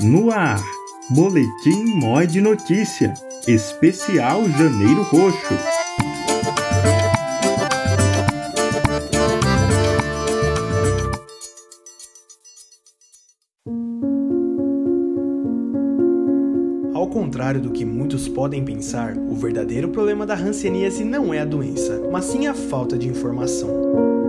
No ar, Boletim Mói de Notícia, especial Janeiro Roxo. Ao contrário do que muitos podem pensar, o verdadeiro problema da hanseníase não é a doença, mas sim a falta de informação.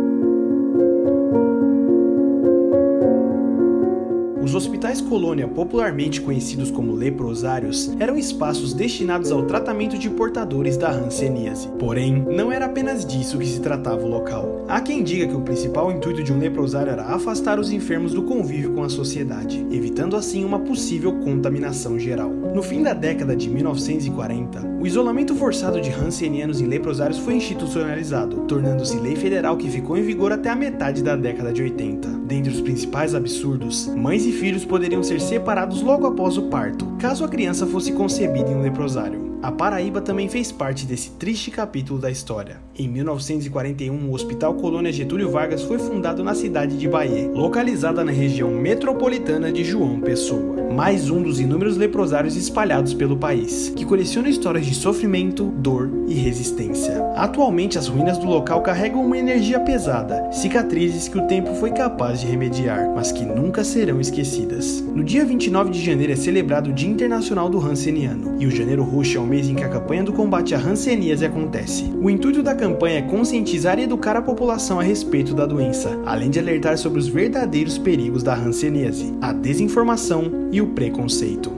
Os hospitais colônia, popularmente conhecidos como leprosários, eram espaços destinados ao tratamento de portadores da hanseníase. Porém, não era apenas disso que se tratava o local. Há quem diga que o principal intuito de um leprosário era afastar os enfermos do convívio com a sociedade, evitando assim uma possível contaminação geral. No fim da década de 1940, o isolamento forçado de hansenianos em leprosários foi institucionalizado, tornando-se lei federal que ficou em vigor até a metade da década de 80. Dentre os principais absurdos, mães e filhos poderiam ser separados logo após o parto, caso a criança fosse concebida em um leprosário. A Paraíba também fez parte desse triste capítulo da história. Em 1941, o Hospital Colônia Getúlio Vargas foi fundado na cidade de Bahia, localizada na região metropolitana de João Pessoa. Mais um dos inúmeros leprosários espalhados pelo país, que coleciona histórias de sofrimento, dor e resistência. Atualmente, as ruínas do local carregam uma energia pesada, cicatrizes que o tempo foi capaz de remediar, mas que nunca serão esquecidas. No dia 29 de janeiro é celebrado o Dia Internacional do Hanseniano, e o Janeiro Roxo é o mês em que a campanha do combate à hanseníase acontece. O intuito da campanha é conscientizar e educar a população a respeito da doença, além de alertar sobre os verdadeiros perigos da hanseníase, a desinformação e o preconceito.